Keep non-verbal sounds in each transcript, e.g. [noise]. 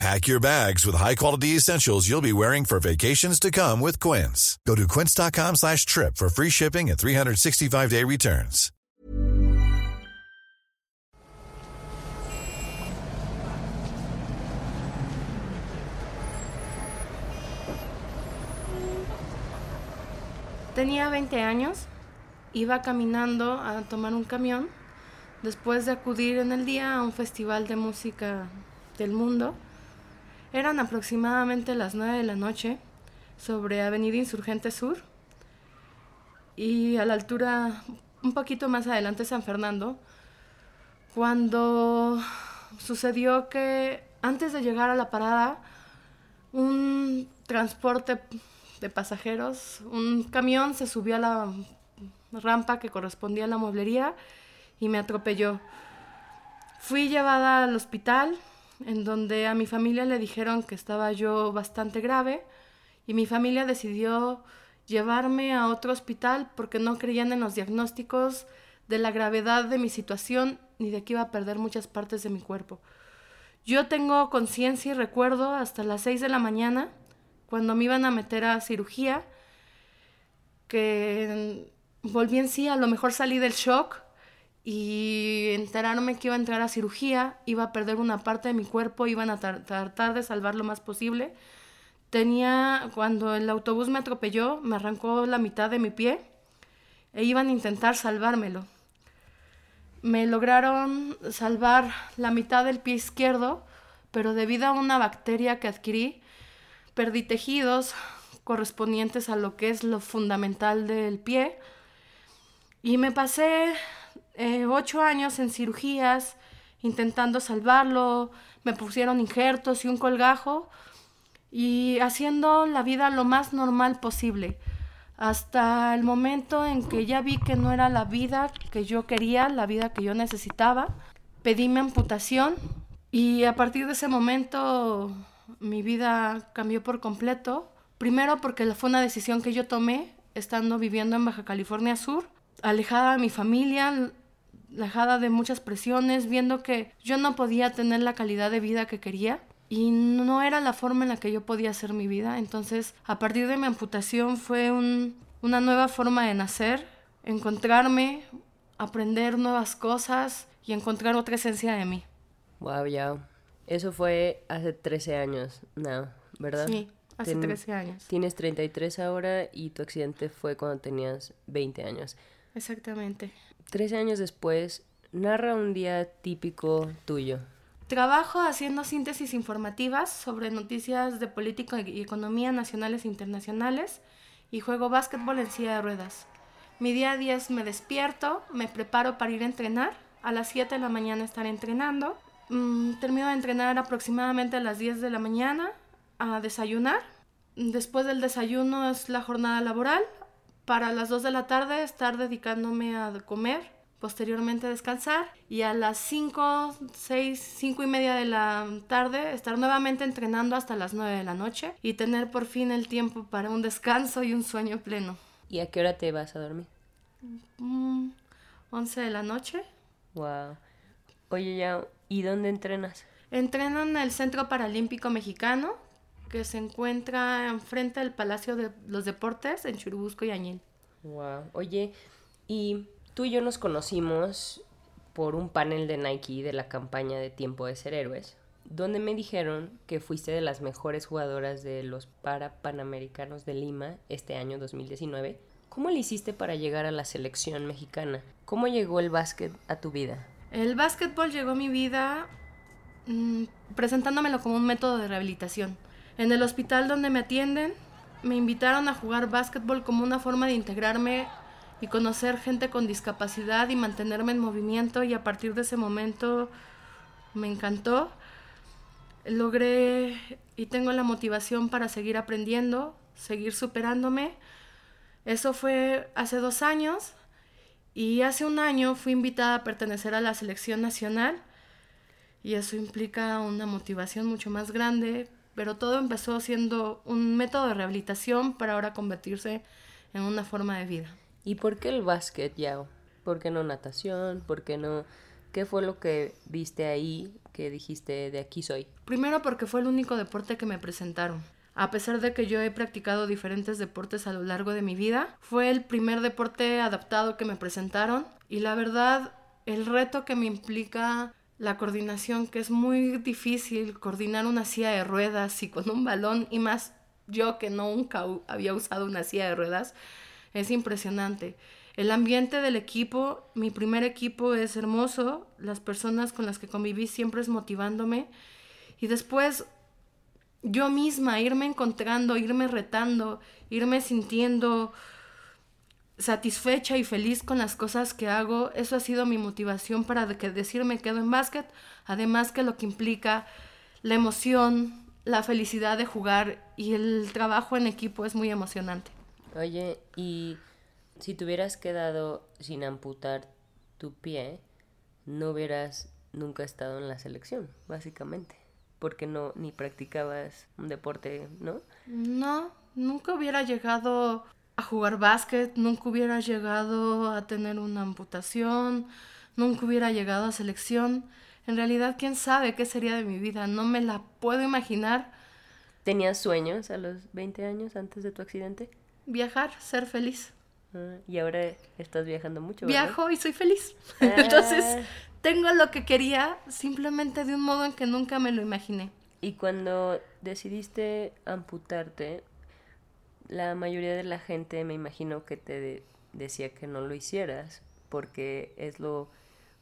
Pack your bags with high-quality essentials you'll be wearing for vacations to come with Quince. Go to quince.com slash trip for free shipping and 365-day returns. Tenía 20 años, iba caminando a tomar un camión después de acudir en el día a un festival de música del mundo. Eran aproximadamente las 9 de la noche sobre Avenida Insurgente Sur y a la altura un poquito más adelante San Fernando, cuando sucedió que antes de llegar a la parada, un transporte de pasajeros, un camión se subió a la rampa que correspondía a la mueblería y me atropelló. Fui llevada al hospital, en donde a mi familia le dijeron que estaba yo bastante grave y mi familia decidió llevarme a otro hospital porque no creían en los diagnósticos de la gravedad de mi situación ni de que iba a perder muchas partes de mi cuerpo. Yo tengo conciencia y recuerdo hasta las 6 de la mañana, cuando me iban a meter a cirugía, que volví en sí, a lo mejor salí del shock y enterarme que iba a entrar a cirugía, iba a perder una parte de mi cuerpo, iban a tratar de salvar lo más posible. Tenía, cuando el autobús me atropelló, me arrancó la mitad de mi pie e iban a intentar salvármelo. Me lograron salvar la mitad del pie izquierdo, pero debido a una bacteria que adquirí, perdí tejidos correspondientes a lo que es lo fundamental del pie. Y me pasé eh, ocho años en cirugías, intentando salvarlo, me pusieron injertos y un colgajo y haciendo la vida lo más normal posible. Hasta el momento en que ya vi que no era la vida que yo quería, la vida que yo necesitaba, pedí mi amputación y a partir de ese momento mi vida cambió por completo. Primero porque fue una decisión que yo tomé estando viviendo en Baja California Sur, alejada de mi familia, alejada de muchas presiones, viendo que yo no podía tener la calidad de vida que quería y no era la forma en la que yo podía hacer mi vida. Entonces, a partir de mi amputación fue una nueva forma de nacer, encontrarme, aprender nuevas cosas y encontrar otra esencia de mí. Wow, ya. Eso fue hace 13 años, no, ¿verdad? Sí, hace 13 años. Tienes 33 ahora y tu accidente fue cuando tenías 20 años. Exactamente. 13 años después, narra un día típico tuyo. Trabajo haciendo síntesis informativas sobre noticias de política y economía nacionales e internacionales y juego básquetbol en silla de ruedas. Mi día a día es me despierto, me preparo para ir a entrenar, a las 7 de la mañana estar entrenando, mm, termino de entrenar aproximadamente a las 10 de la mañana, a desayunar, después del desayuno es la jornada laboral, para las 2 de la tarde estar dedicándome a comer, posteriormente descansar y a las 5, 6, 5 y media de la tarde estar nuevamente entrenando hasta las 9 de la noche y tener por fin el tiempo para un descanso y un sueño pleno. ¿Y a qué hora te vas a dormir? 11 mm, de la noche. Wow. Oye, ya, ¿y dónde entrenas? Entreno en el Centro Paralímpico Mexicano, que se encuentra enfrente del Palacio de los Deportes en Churubusco y Añil. Wow. Oye, y tú y yo nos conocimos por un panel de Nike de la campaña de Tiempo de Ser Héroes, donde me dijeron que fuiste de las mejores jugadoras de los para Panamericanos de Lima este año 2019. ¿Cómo le hiciste para llegar a la selección mexicana? ¿Cómo llegó el básquet a tu vida? El básquetbol llegó a mi vida mm, presentándomelo como un método de rehabilitación. En el hospital donde me atienden, me invitaron a jugar básquetbol como una forma de integrarme y conocer gente con discapacidad y mantenerme en movimiento y a partir de ese momento me encantó. Logré y tengo la motivación para seguir aprendiendo, seguir superándome. Eso fue hace dos años Y hace un año fui invitada a pertenecer a la selección nacional y eso implica una motivación mucho más grande, pero todo empezó siendo un método de rehabilitación para ahora convertirse en una forma de vida. ¿Y por qué el básquet, Yao? ¿Por qué no natación? ¿Por qué no...? ¿Qué fue lo que viste ahí que dijiste de aquí soy? Primero porque fue el único deporte que me presentaron. A pesar de que yo he practicado diferentes deportes a lo largo de mi vida, fue el primer deporte adaptado que me presentaron y la verdad el reto que me implica la coordinación, que es muy difícil coordinar una silla de ruedas y con un balón y más yo que nunca había usado una silla de ruedas, es impresionante. El ambiente del equipo, mi primer equipo es hermoso, las personas con las que conviví siempre es motivándome y después yo misma irme encontrando, irme retando, irme sintiendo satisfecha y feliz con las cosas que hago, eso ha sido mi motivación para que decirme quedo en básquet, además que lo que implica la emoción, la felicidad de jugar y el trabajo en equipo es muy emocionante. Oye, y si te hubieras quedado sin amputar tu pie, no hubieras nunca estado en la selección, básicamente, porque no ni practicabas un deporte, ¿no? No, nunca hubiera llegado a jugar básquet, nunca hubiera llegado a tener una amputación, nunca hubiera llegado a selección. En realidad, quién sabe qué sería de mi vida, no me la puedo imaginar. ¿Tenías sueños a los 20 años antes de tu accidente? Viajar, ser feliz. Ah, y ahora estás viajando mucho. Viajo y soy feliz. [laughs] Entonces, ah. tengo lo que quería simplemente de un modo en que nunca me lo imaginé. Y cuando decidiste amputarte, la mayoría de la gente me imagino que te decía que no lo hicieras porque es lo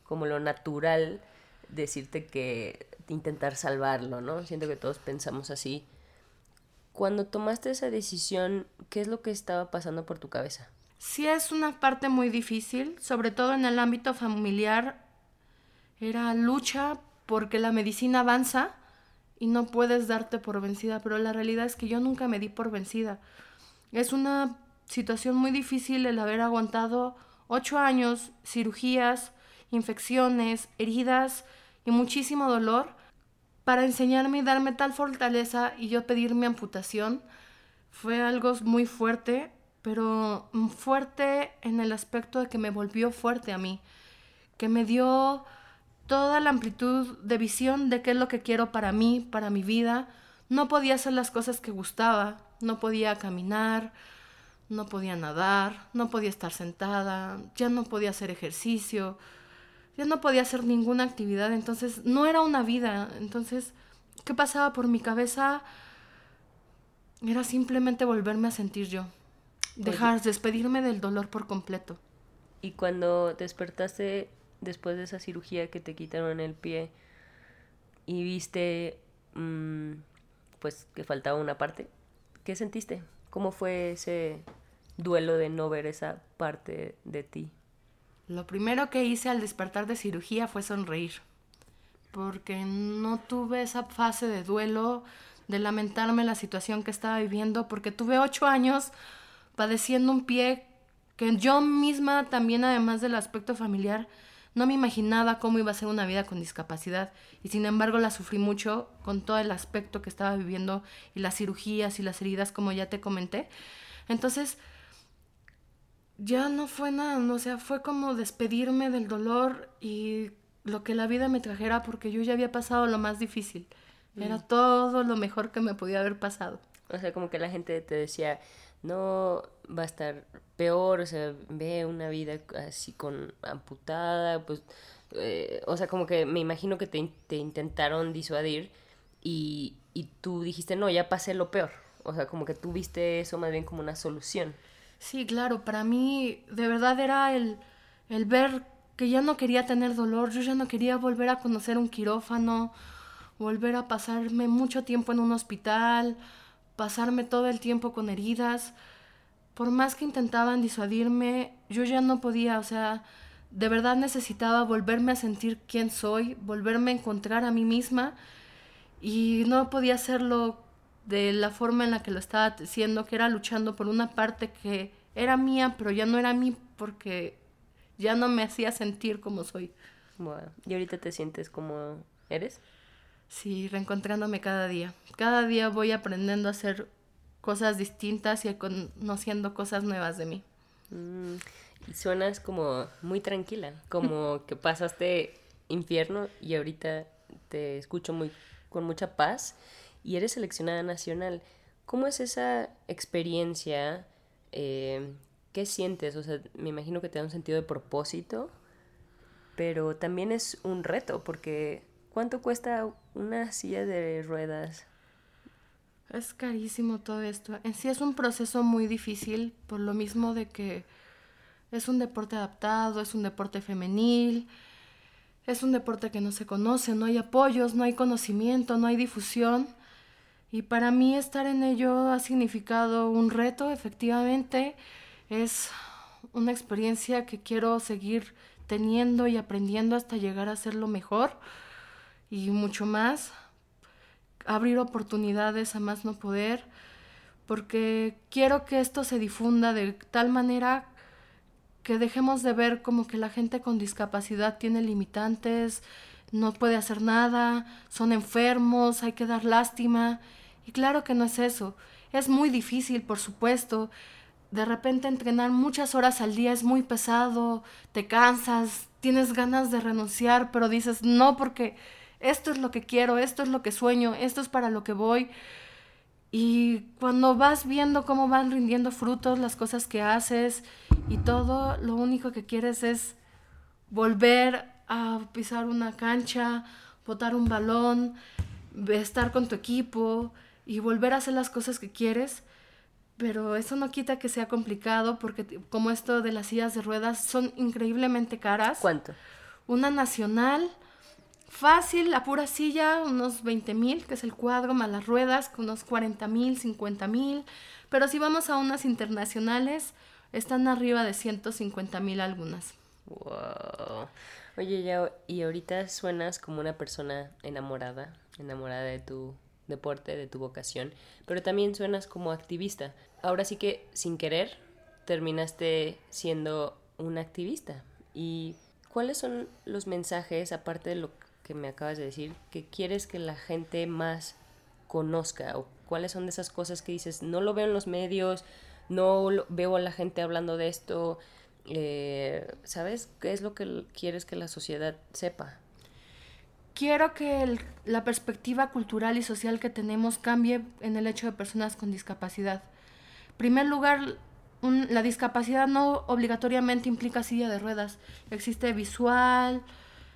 como lo natural decirte que intentar salvarlo, ¿no? Siento que todos pensamos así. Cuando tomaste esa decisión, ¿qué es lo que estaba pasando por tu cabeza? Sí es una parte muy difícil, sobre todo en el ámbito familiar. Era lucha porque la medicina avanza y no puedes darte por vencida, pero la realidad es que yo nunca me di por vencida. Es una situación muy difícil el haber aguantado ocho años, cirugías, infecciones, heridas y muchísimo dolor para enseñarme y darme tal fortaleza y yo pedir mi amputación. Fue algo muy fuerte, pero fuerte en el aspecto de que me volvió fuerte a mí, que me dio toda la amplitud de visión de qué es lo que quiero para mí, para mi vida. No podía hacer las cosas que gustaba, no podía caminar, no podía nadar, no podía estar sentada, ya no podía hacer ejercicio, ya no podía hacer ninguna actividad, entonces no era una vida. Entonces, ¿qué pasaba por mi cabeza? Era simplemente volverme a sentir yo, dejar, despedirme del dolor por completo. Y cuando despertaste después de esa cirugía que te quitaron el pie y viste mm, pues que faltaba una parte, ¿Qué sentiste? ¿Cómo fue ese duelo de no ver esa parte de ti? Lo primero que hice al despertar de cirugía fue sonreír, porque no tuve esa fase de duelo, de lamentarme la situación que estaba viviendo, porque tuve ocho años padeciendo un pie que yo misma también, además del aspecto familiar, no me imaginaba cómo iba a ser una vida con discapacidad y sin embargo la sufrí mucho con todo el aspecto que estaba viviendo y las cirugías y las heridas como ya te comenté. Entonces, ya no fue nada, o sea, fue como despedirme del dolor y lo que la vida me trajera porque yo ya había pasado lo más difícil. Era mm. todo lo mejor que me podía haber pasado. O sea, como que la gente te decía, no va a estar peor, o sea, ve una vida así con amputada, pues, eh, o sea, como que me imagino que te, te intentaron disuadir y, y, tú dijiste, no, ya pasé lo peor, o sea, como que tú viste eso más bien como una solución. Sí, claro, para mí de verdad era el, el ver que ya no quería tener dolor, yo ya no quería volver a conocer un quirófano, volver a pasarme mucho tiempo en un hospital, pasarme todo el tiempo con heridas. Por más que intentaban disuadirme, yo ya no podía, o sea, de verdad necesitaba volverme a sentir quién soy, volverme a encontrar a mí misma y no podía hacerlo de la forma en la que lo estaba haciendo, que era luchando por una parte que era mía, pero ya no era mí porque ya no me hacía sentir como soy. ¿Y ahorita te sientes como eres? Sí, reencontrándome cada día. Cada día voy aprendiendo a hacer cosas distintas y conociendo cosas nuevas de mí. Mm, y suenas como muy tranquila, como [laughs] que pasaste infierno y ahorita te escucho muy con mucha paz y eres seleccionada nacional. ¿Cómo es esa experiencia? Eh, ¿Qué sientes? O sea, me imagino que te da un sentido de propósito, pero también es un reto porque ¿cuánto cuesta una silla de ruedas? Es carísimo todo esto. En sí es un proceso muy difícil por lo mismo de que es un deporte adaptado, es un deporte femenil, es un deporte que no se conoce, no hay apoyos, no hay conocimiento, no hay difusión. Y para mí estar en ello ha significado un reto, efectivamente. Es una experiencia que quiero seguir teniendo y aprendiendo hasta llegar a ser lo mejor y mucho más. Abrir oportunidades a más no poder, porque quiero que esto se difunda de tal manera que dejemos de ver como que la gente con discapacidad tiene limitantes, no puede hacer nada, son enfermos, hay que dar lástima. Y claro que no es eso. Es muy difícil, por supuesto. De repente entrenar muchas horas al día es muy pesado, te cansas, tienes ganas de renunciar, pero dices, no, porque esto es lo que quiero, esto es lo que sueño, esto es para lo que voy. Y cuando vas viendo cómo van rindiendo frutos las cosas que haces y todo, lo único que quieres es volver a pisar una cancha, botar un balón, estar con tu equipo y volver a hacer las cosas que quieres. Pero eso no quita que sea complicado porque como esto de las sillas de ruedas son increíblemente caras. ¿Cuánto? Una nacional Fácil, la pura silla, unos 20 mil, que es el cuadro, más las ruedas, unos 40 mil, 50 mil. Pero si vamos a unas internacionales, están arriba de 150 mil algunas. Wow. Oye, ya, y ahorita suenas como una persona enamorada, enamorada de tu deporte, de tu vocación, pero también suenas como activista. Ahora sí que, sin querer, terminaste siendo una activista. ¿Y cuáles son los mensajes, aparte de lo que me acabas de decir, que quieres que la gente más conozca o cuáles son de esas cosas que dices, no lo veo en los medios, no veo a la gente hablando de esto, eh, ¿sabes? ¿Qué es lo que quieres que la sociedad sepa? Quiero que la perspectiva cultural y social que tenemos cambie en el hecho de personas con discapacidad. En primer lugar, la discapacidad no obligatoriamente implica silla de ruedas. Existe visual,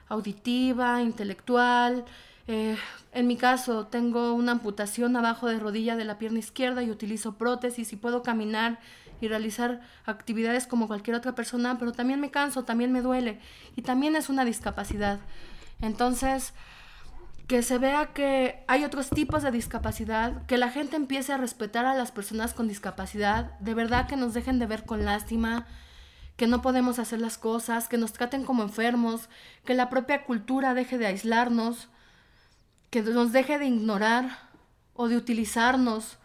auditiva, intelectual. Eh, en mi caso, tengo una amputación abajo de rodilla de la pierna izquierda y utilizo prótesis y puedo caminar y realizar actividades como cualquier otra persona, pero también me canso, también me duele y también es una discapacidad. Entonces, que se vea que hay otros tipos de discapacidad, que la gente empiece a respetar a las personas con discapacidad, de verdad que nos dejen de ver con lástima, que no podemos hacer las cosas, que nos traten como enfermos, que la propia cultura deje de aislarnos, que nos deje de ignorar o de utilizarnos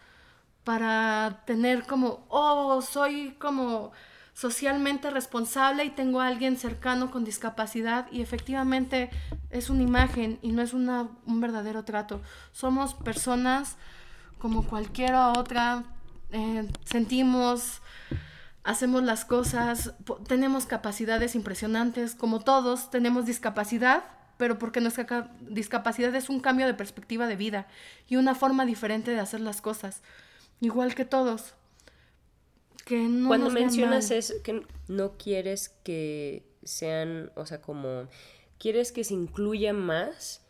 para tener como, oh, soy como socialmente responsable y tengo a alguien cercano con discapacidad y efectivamente es una imagen y no es una, un verdadero trato. Somos personas como cualquier otra, eh, sentimos, hacemos las cosas, tenemos capacidades impresionantes, como todos, tenemos discapacidad, pero porque nuestra discapacidad es un cambio de perspectiva de vida y una forma diferente de hacer las cosas, igual que todos. Que no Cuando mencionas eso, que no quieres que sean, o sea, como, quieres que se incluya más,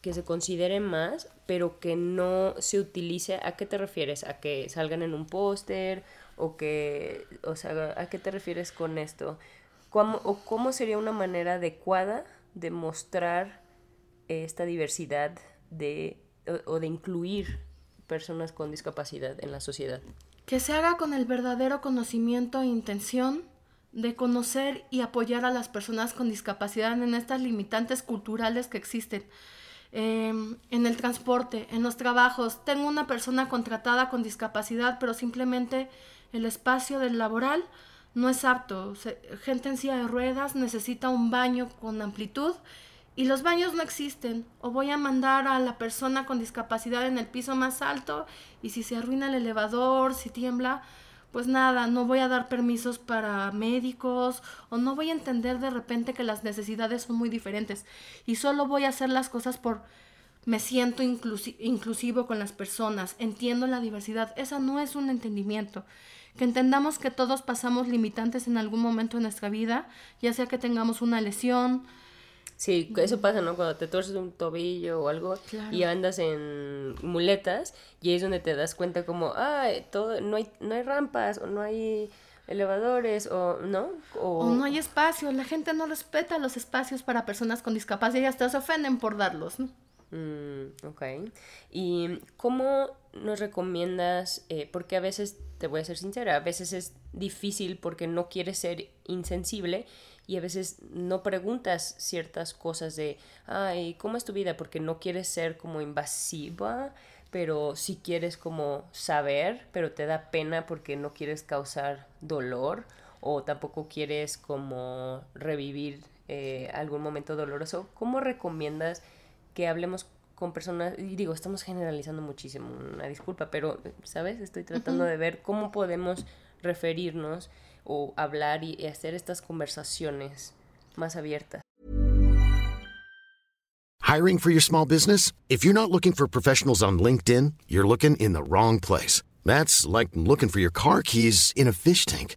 que se considere más, pero que no se utilice, ¿a qué te refieres? ¿A que salgan en un póster? O que, o sea, ¿a qué te refieres con esto? ¿Cómo, ¿O cómo sería una manera adecuada de mostrar esta diversidad de, o, de incluir personas con discapacidad en la sociedad? Que se haga con el verdadero conocimiento e intención de conocer y apoyar a las personas con discapacidad en estas limitantes culturales que existen. Em, en el transporte, en los trabajos. Tengo una persona contratada con discapacidad, pero simplemente el espacio del laboral no es apto. gente en silla de ruedas necesita un baño con amplitud y los baños no existen. O voy a mandar a la persona con discapacidad en el piso más alto y si se arruina el elevador, si tiembla, pues nada, no voy a dar permisos para médicos o no voy a entender de repente que las necesidades son muy diferentes y solo voy a hacer las cosas por me siento inclusivo con las personas, entiendo la diversidad. Esa no es un entendimiento. Que entendamos que todos pasamos limitantes en algún momento de nuestra vida, ya sea que tengamos una lesión, Sí, eso pasa, ¿no? Cuando te torces un tobillo o algo y andas en muletas y es donde te das cuenta como, ah, todo, no hay, no hay rampas o no hay elevadores o no o... no hay espacio la gente no respeta los espacios para personas con discapacidad y hasta se ofenden por darlos ¿no? Mm, ok y cómo nos recomiendas eh, porque a veces te voy a ser sincera a veces es difícil porque no quieres ser insensible y a veces no preguntas ciertas cosas de, ay, ¿cómo es tu vida? Porque no quieres ser como invasiva, pero sí quieres como saber, pero te da pena porque no quieres causar dolor o tampoco quieres como revivir eh, algún momento doloroso. ¿Cómo recomiendas que hablemos con personas, y digo, estamos generalizando muchísimo, una disculpa, pero, ¿sabes? Estoy tratando de ver cómo podemos referirnos o hablar y hacer estas conversaciones más abiertas. Hiring for your small business? If you're not looking for professionals on LinkedIn, you're looking in the wrong place. That's like looking for your car keys in a fish tank.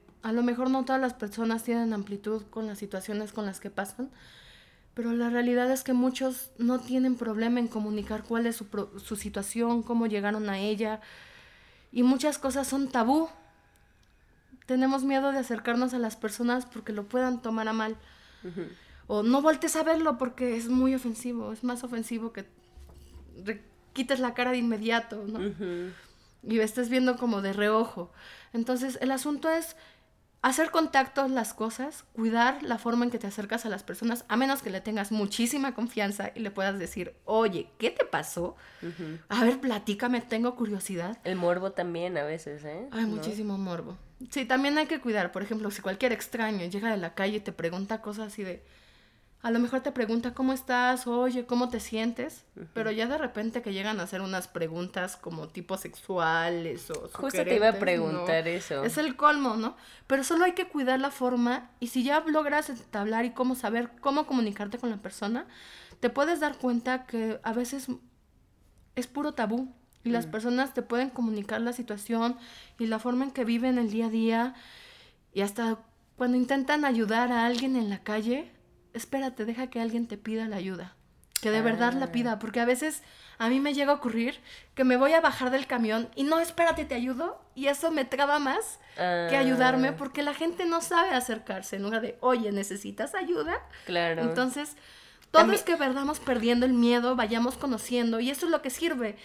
a lo mejor no todas las personas tienen amplitud con las situaciones con las que pasan, pero la realidad es que muchos no tienen problema en comunicar cuál es su, su situación, cómo llegaron a ella, y muchas cosas son tabú tenemos miedo de acercarnos a las personas porque lo puedan tomar a mal. O no voltees a verlo porque es muy ofensivo, es más ofensivo que quites la cara de inmediato, ¿no? Y estés viendo como de reojo. Entonces, el asunto es hacer contacto las cosas, cuidar la forma en que te acercas a las personas, a menos que le tengas muchísima confianza y le puedas decir, oye, ¿qué te pasó? A ver, platícame, tengo curiosidad. El morbo también a veces, ¿eh? Hay muchísimo morbo. Sí, también hay que cuidar, por ejemplo, si cualquier extraño llega de la calle y te pregunta cosas así de, a lo mejor te pregunta cómo estás, oye, cómo te sientes, pero ya de repente que llegan a hacer unas preguntas como tipo sexuales o... Justo te iba a preguntar eso. Es el colmo, ¿no? Pero solo hay que cuidar la forma y si ya logras entablar y cómo saber cómo comunicarte con la persona, te puedes dar cuenta que a veces es puro tabú y las mm. personas te pueden comunicar la situación y la forma en que viven el día a día y hasta cuando intentan ayudar a alguien en la calle, espérate, deja que alguien te pida la ayuda. Que de verdad la ah. pida, porque a veces a mí me llega a ocurrir que me voy a bajar del camión y no, espérate, te ayudo. Y eso me traba más que ayudarme ah. porque la gente no sabe acercarse en lugar de, oye, ¿necesitas ayuda? Claro. Entonces, todo es que verdamos perdiendo el miedo, vayamos conociendo y eso es lo que sirve,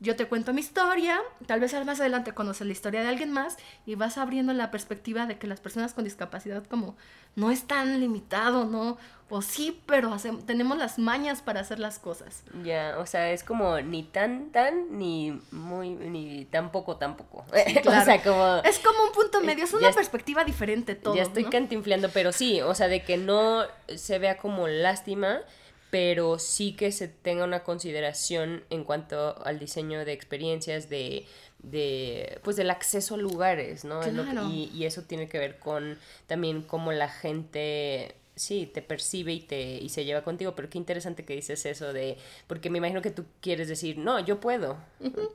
yo te cuento mi historia, tal vez más adelante conoces la historia de alguien más y vas abriendo la perspectiva de que las personas con discapacidad como no es tan limitado, ¿no? O sí, pero tenemos las mañas para hacer las cosas. Ya, o sea, es como ni tan, tan, ni muy, ni tampoco, tampoco. [laughs] o sea, como... Es como un punto medio, es una perspectiva diferente todo. Ya estoy cantinfleando, pero sí, o sea, de que no se vea como lástima, pero sí que se tenga una consideración en cuanto al diseño de experiencias, de, de pues del acceso a lugares, ¿no? y, y, eso tiene que ver con también cómo la gente sí, te percibe y te y se lleva contigo, pero qué interesante que dices eso de porque me imagino que tú quieres decir, "No, yo puedo."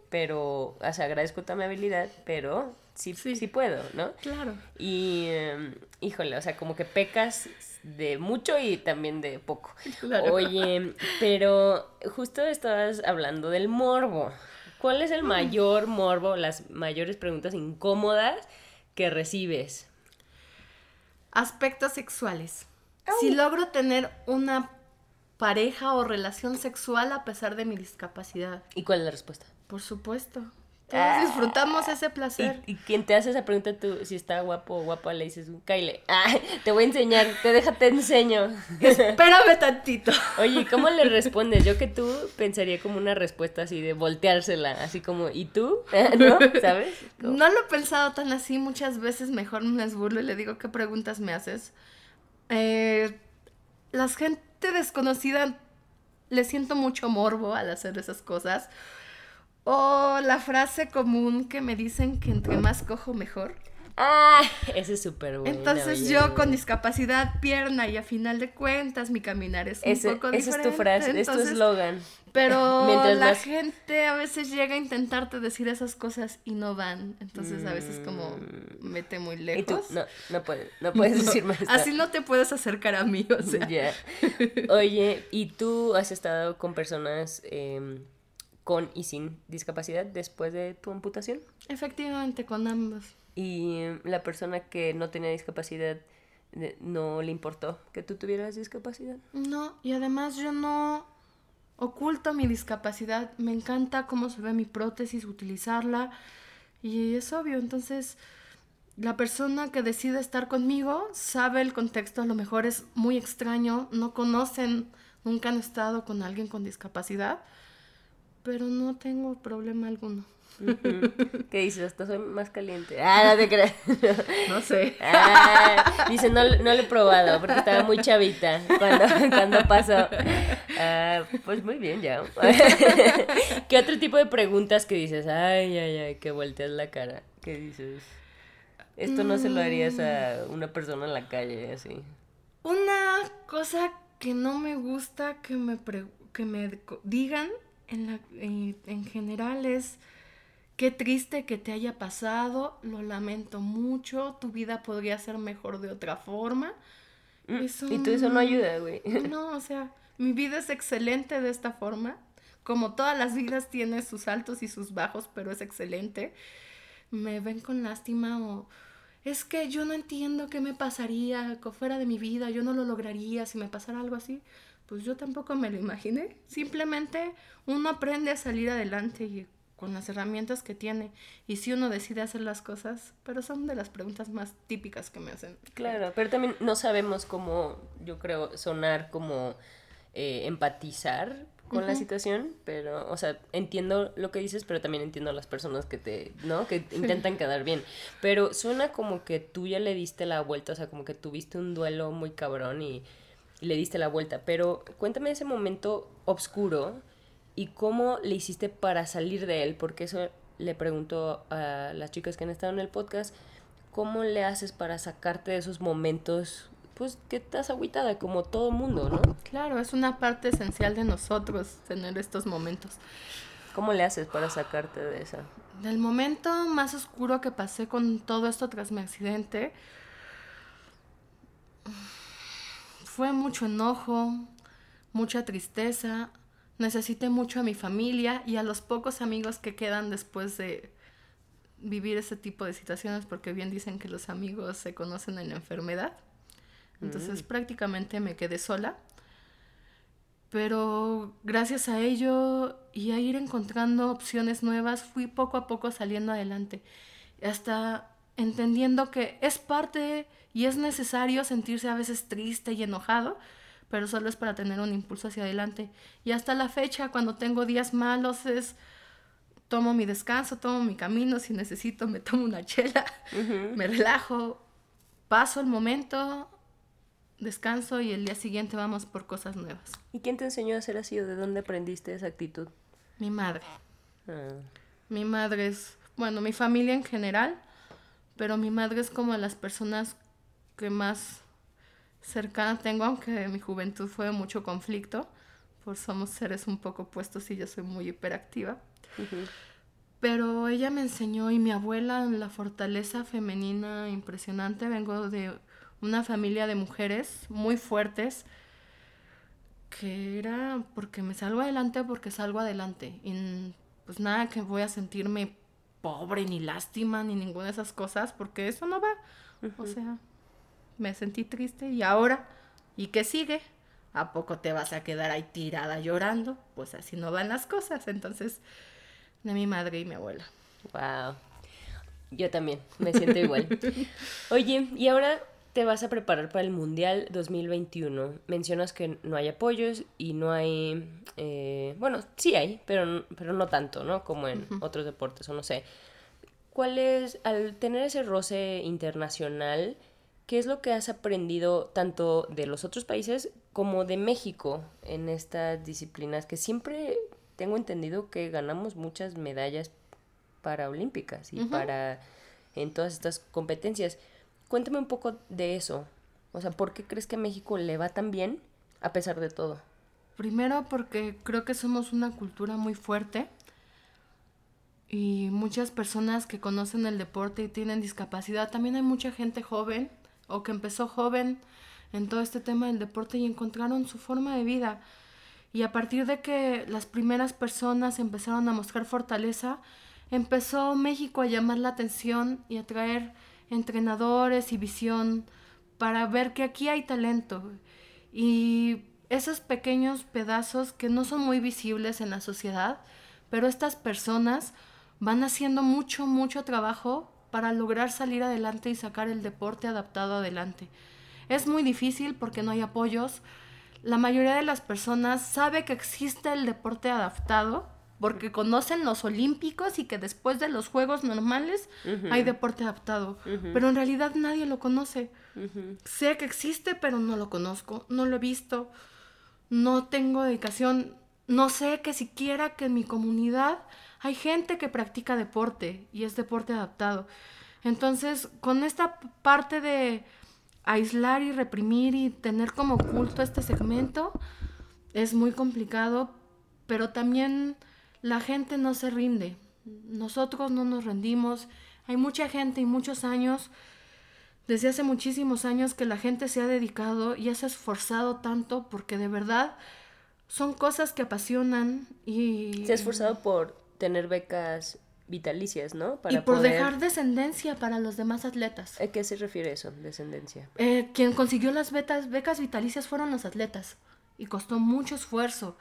Pero, o sea, agradezco tu amabilidad, pero sí, sí, puedo, ¿no? Claro. Y, em, híjole, o sea, como que pecas de mucho y también de poco. Oye, pero justo estabas hablando del morbo. ¿Cuál es el mm. mayor morbo, las mayores preguntas incómodas que recibes? Aspectos sexuales. Si logro tener una pareja o relación sexual a pesar de mi discapacidad. ¿Y cuál es la respuesta? Por supuesto. Todos disfrutamos ese placer. Y, y quien te hace esa pregunta, tú, si está guapo o guapa, le dices, Kyle, ah, te voy a enseñar, te deja, te enseño. Espérame tantito. Oye, ¿cómo le respondes? Yo que tú pensaría como una respuesta así de volteársela, así como, ¿y tú? [laughs] ¿No? ¿Sabes? Como- No lo he pensado tan así. Muchas veces mejor me les burlo y le digo, ¿qué preguntas me haces? Eh, la gente desconocida le siento mucho morbo al hacer esas cosas. O la frase común que me dicen que entre más cojo mejor. Ah, ese es súper bueno. Entonces yo con discapacidad pierna y a final de cuentas mi caminar es un poco esa es diferente. tu frase, es tu entonces- eslogan. Pero [laughs] Mientras la más- gente a veces llega a intentarte decir esas cosas y no van. Entonces a veces como mete muy Mm. Y tú, lejos. no, no puedes, no puedes [laughs] decirme esto. Así no te puedes acercar a mí, o sea. Ya. Oye, ¿y tú has estado con personas em, con y sin discapacidad después de tu amputación? Efectivamente, con ambos. Y la persona que no tenía discapacidad no le importó que tú tuvieras discapacidad. No, y además yo no oculto mi discapacidad. Me encanta cómo se ve mi prótesis, utilizarla. Y es obvio, entonces la persona que decide estar conmigo sabe el contexto, a lo mejor es muy extraño, no conocen, nunca han estado con alguien con discapacidad, pero no tengo problema alguno. ¿Qué dices? Hasta soy más caliente. Ah, no te creas. [laughs] No sé. Ah, dice, no, no lo he probado porque estaba muy chavita cuando, [laughs] cuando pasó. Ah, pues muy bien, ya. [laughs] ¿Qué otro tipo de preguntas que dices? Ay, ay, ay, que volteas la cara. ¿Qué dices? Esto no se lo harías a una persona en la calle, así. Una cosa que no me gusta que me, pre- que me digan en, la, en, en general es qué triste que te haya pasado, lo lamento mucho, tu vida podría ser mejor de otra forma. Eso Mm, Y tú eso no ayuda, güey. [laughs] No, o sea, mi vida es excelente de esta forma. Como todas las vidas tiene sus altos y sus bajos, pero es excelente. Me ven con lástima o es que yo no entiendo qué me pasaría fuera de mi vida, yo no lo lograría si me pasara algo así. Pues yo tampoco me lo imaginé. Simplemente uno aprende a salir adelante y con las herramientas que tiene. Y si uno decide hacer las cosas, pero son de las preguntas más típicas que me hacen. Claro, pero también no sabemos cómo, yo creo, sonar como eh, empatizar con la situación, pero, o sea, entiendo lo que dices, pero también entiendo a las personas que te, ¿no? Que intentan quedar bien. Pero suena como que tú ya le diste la vuelta, o sea, como que tuviste un duelo muy cabrón y, y le diste la vuelta. Pero cuéntame ese momento oscuro y cómo le hiciste para salir de él, porque eso le pregunto a las chicas que han estado en el podcast, ¿cómo le haces para sacarte de esos momentos, pues que estás agüitada como todo mundo, ¿no? Claro, es una parte esencial de nosotros tener estos momentos. ¿Cómo le haces para sacarte de esa? Del momento más oscuro que pasé con todo esto tras mi accidente, fue mucho enojo, mucha tristeza. Necesité mucho a mi familia y a los pocos amigos que quedan después de vivir ese tipo de situaciones, porque bien dicen que los amigos se conocen en la enfermedad. Entonces prácticamente me quedé sola. Pero gracias a ello y a ir encontrando opciones nuevas, fui poco a poco saliendo adelante. Hasta entendiendo que es parte y es necesario sentirse a veces triste y enojado, pero solo es para tener un impulso hacia adelante. Y hasta la fecha, cuando tengo días malos, es tomo mi descanso, tomo mi camino, si necesito me tomo una chela, me relajo, paso el momento, descanso y el día siguiente vamos por cosas nuevas. ¿Y quién te enseñó a ser así o de dónde aprendiste esa actitud? Mi madre. Ah, Mi madre es, bueno, mi familia en general, pero mi madre es como de las personas que más cercana tengo, aunque mi juventud fue mucho conflicto, pues somos seres un poco opuestos y yo soy muy hiperactiva. Pero ella me enseñó y mi abuela la fortaleza femenina impresionante. Vengo de una familia de mujeres muy fuertes que era porque me salgo adelante porque salgo adelante. Y pues nada que voy a sentirme pobre ni lástima ni ninguna de esas cosas porque eso no va. O sea, me sentí triste y ahora ¿Y qué sigue? ¿A poco te vas a quedar ahí tirada llorando? Pues así no van las cosas. Entonces, de mi madre y mi abuela. Wow. Yo también, me siento igual. [laughs] Oye, y ahora te vas a preparar para el Mundial 2021. Mencionas que no hay apoyos y no hay... eh, bueno, sí hay, pero, pero no tanto, ¿no? Como en otros deportes, o no sé. ¿Cuál es, al tener ese roce internacional, qué es lo que has aprendido tanto de los otros países como de México en estas disciplinas? Que siempre tengo entendido que ganamos muchas medallas paraolímpicas y para en todas estas competencias. Cuéntame un poco de eso. O sea, ¿por qué crees que a México le va tan bien a pesar de todo? Primero porque creo que somos una cultura muy fuerte y muchas personas que conocen el deporte y tienen discapacidad, también hay mucha gente joven o que empezó joven en todo este tema del deporte y encontraron su forma de vida. Y a partir de que las primeras personas empezaron a mostrar fortaleza, empezó México a llamar la atención y a traer entrenadores y visión para ver que aquí hay talento. Y esos pequeños pedazos que no son muy visibles en la sociedad, pero estas personas van haciendo mucho, mucho trabajo para lograr salir adelante y sacar el deporte adaptado adelante. Es muy difícil porque no hay apoyos. La mayoría de las personas sabe que existe el deporte adaptado porque conocen los olímpicos y que después de los juegos normales hay deporte adaptado, pero en realidad nadie lo conoce. Sé que existe, pero no lo conozco, no lo he visto, no tengo dedicación, no sé que siquiera que en mi comunidad hay gente que practica deporte y es deporte adaptado. Entonces, con esta parte de aislar y reprimir y tener como oculto este segmento, es muy complicado, pero también la gente no se rinde. Nosotros no nos rendimos. Hay mucha gente y muchos años, desde hace muchísimos años, que la gente se ha dedicado y se ha esforzado tanto porque de verdad son cosas que apasionan y... Se ha esforzado por tener becas vitalicias, ¿no? y por dejar descendencia para los demás atletas. ¿A qué se refiere eso, descendencia? Eh, quien consiguió las becas vitalicias fueron los atletas y costó mucho esfuerzo.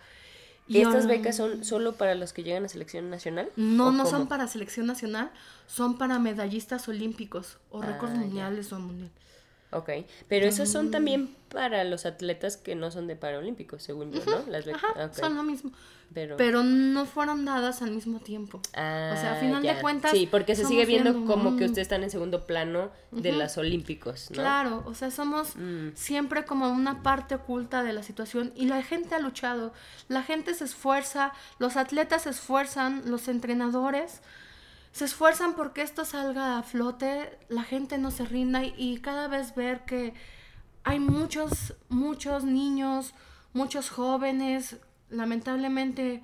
¿Y estas becas son solo para los que llegan a selección nacional? No, no son para selección nacional, son para medallistas olímpicos o récords Ah, mundiales o mundial. Ok, pero esas son también para los atletas que no son de Paralímpicos, según yo, ¿no? Las. Ajá, son lo mismo. Pero, Pero no fueron dadas al mismo tiempo. Ah, o sea, a final de cuentas, Sí, porque se sigue viendo viendo como que ustedes están en segundo plano de los Olímpicos, ¿no? Claro, o sea, somos Mm. siempre como una parte oculta de la situación y la gente ha luchado, la gente se esfuerza, los atletas se esfuerzan, los entrenadores se esfuerzan porque esto salga a flote, la gente no se rinda y, y cada vez ver que hay muchos, muchos niños, muchos jóvenes, lamentablemente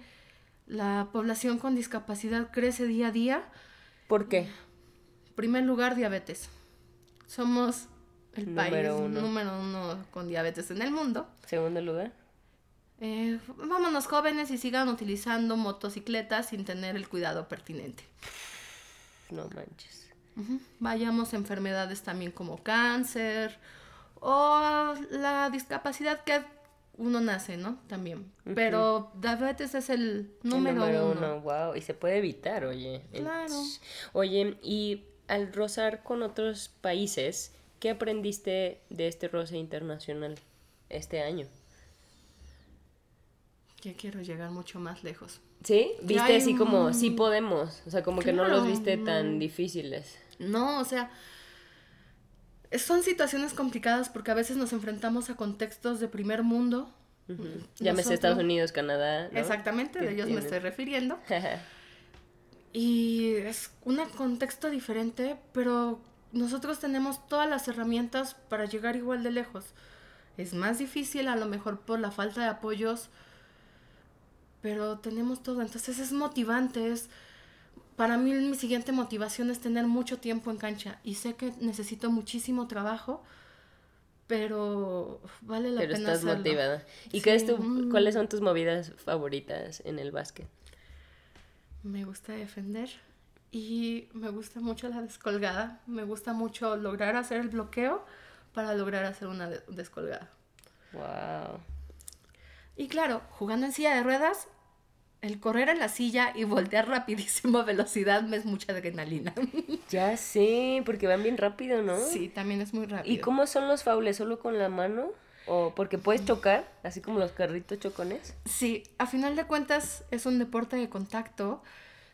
la población con discapacidad crece día a día. ¿Por qué? Primer lugar, diabetes. Somos el Número país uno. número uno con diabetes en el mundo. Segundo lugar. Eh, vámonos jóvenes y sigan utilizando motocicletas sin tener el cuidado pertinente. No manches. Vayamos a enfermedades también como cáncer o la discapacidad que uno nace, ¿no? También. Pero diabetes es el El número, uno. wow. Y se puede evitar, oye. Claro. Oye, y al rozar con otros países, ¿qué aprendiste de este roce internacional este año? Que quiero llegar mucho más lejos. ¿Sí? ¿Viste así como, un- sí podemos? O sea, como que no los viste tan difíciles. No, o sea, son situaciones complicadas porque a veces nos enfrentamos a contextos de primer mundo. Llámese Nosotros- Estados Unidos, Canadá. ¿no? Exactamente, de ellos me estoy refiriendo. [laughs] Y es un contexto diferente, pero nosotros tenemos todas las herramientas para llegar igual de lejos. Es más difícil a lo mejor por la falta de apoyos, pero tenemos todo. Entonces es motivante, es... Para mí mi siguiente motivación es tener mucho tiempo en cancha y sé que necesito muchísimo trabajo, pero vale la Pero pena estás hacerlo. motivada. ¿Y qué es Sí, tu, mm. cuáles son tus movidas favoritas en el básquet? Me gusta defender y me gusta mucho la descolgada. Me gusta mucho lograr hacer el bloqueo para lograr hacer una de- descolgada. Wow. Y claro, jugando en silla de ruedas, el correr en la silla y voltear rapidísimo a velocidad me es mucha adrenalina. [laughs] Ya sé, porque van bien rápido, ¿no? Sí, también es muy rápido. ¿Y cómo son los faules? ¿Solo con la mano? ¿O porque puedes chocar, así como los carritos chocones? Sí, a final de cuentas es un deporte de contacto.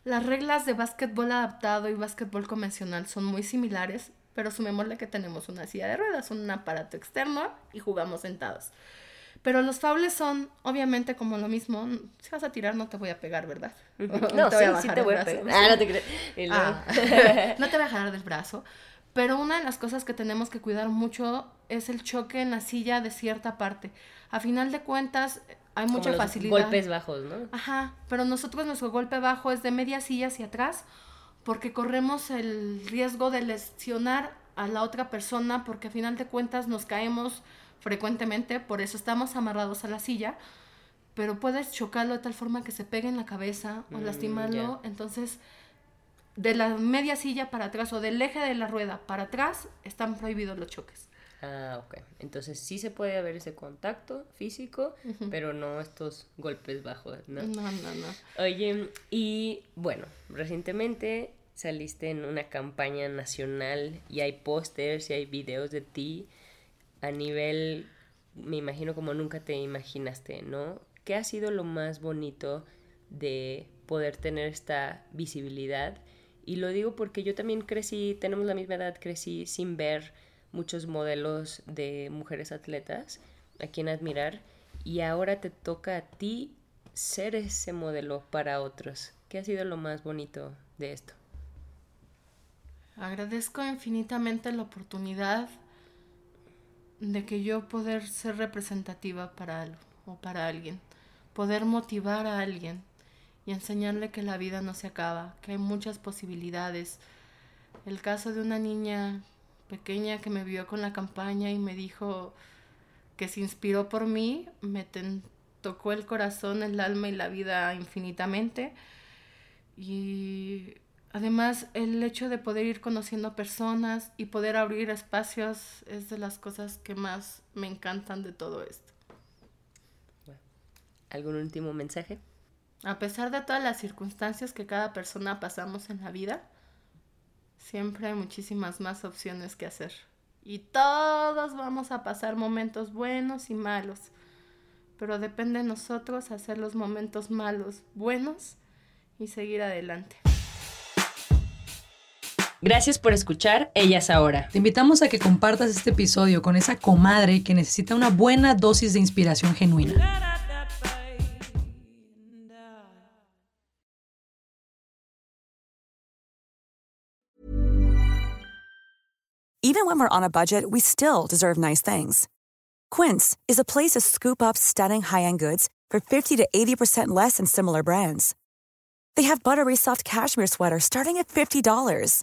Las reglas de básquetbol adaptado y básquetbol convencional son muy similares, pero sumémosle que tenemos una silla de ruedas, un aparato externo y jugamos sentados. Pero los faules son, obviamente, como lo mismo. Si vas a tirar, no te voy a pegar, ¿verdad? No, sí, sí te voy a pegar. Ah, no te crees. Ah, [laughs] no te voy a jalar del brazo. Pero una de las cosas que tenemos que cuidar mucho es el choque en la silla de cierta parte. A final de cuentas, hay mucha Como los facilidad. Golpes bajos, ¿no? Ajá, pero nosotros nuestro golpe bajo es de media silla hacia atrás porque corremos el riesgo de lesionar a la otra persona porque a final de cuentas nos caemos frecuentemente, por eso estamos amarrados a la silla, pero puedes chocarlo de tal forma que se pegue en la cabeza o Mm, lastimarlo, entonces de la media silla para atrás o del eje de la rueda para atrás están prohibidos los choques. Ah, ok. Entonces sí se puede haber ese contacto físico, pero no estos golpes bajos, ¿no? No, no, no. Oye, y bueno, recientemente saliste en una campaña nacional y hay pósters y hay videos de ti a nivel, me imagino como nunca te imaginaste, ¿no? ¿Qué ha sido lo más bonito de poder tener esta visibilidad? Y lo digo porque yo también crecí, tenemos la misma edad, crecí sin ver muchos modelos de mujeres atletas a quien admirar y ahora te toca a ti ser ese modelo para otros. ¿Qué ha sido lo más bonito de esto? Agradezco infinitamente la oportunidad de que yo poder ser representativa para algo o para alguien, poder motivar a alguien y enseñarle que la vida no se acaba, que hay muchas posibilidades. El caso de una niña pequeña que me vio con la campaña y me dijo que se inspiró por mí, me tocó el corazón, el alma y la vida infinitamente. Y además el hecho de poder ir conociendo personas y poder abrir espacios es de las cosas que más me encantan de todo esto. ¿Algún último mensaje? A pesar de todas las circunstancias que cada persona pasamos en la vida, siempre hay muchísimas más opciones que hacer. Y todos vamos a pasar momentos buenos y malos, pero depende de nosotros hacer los momentos malos buenos y seguir adelante. Gracias por escuchar Ellas Ahora. Te invitamos a que compartas este episodio con esa comadre que necesita una buena dosis de inspiración genuina. Even when we're on a budget, we still deserve nice things. Quince is a place to scoop up stunning high-end goods for 50 to 80% less than similar brands. They have buttery soft cashmere sweaters starting at $50,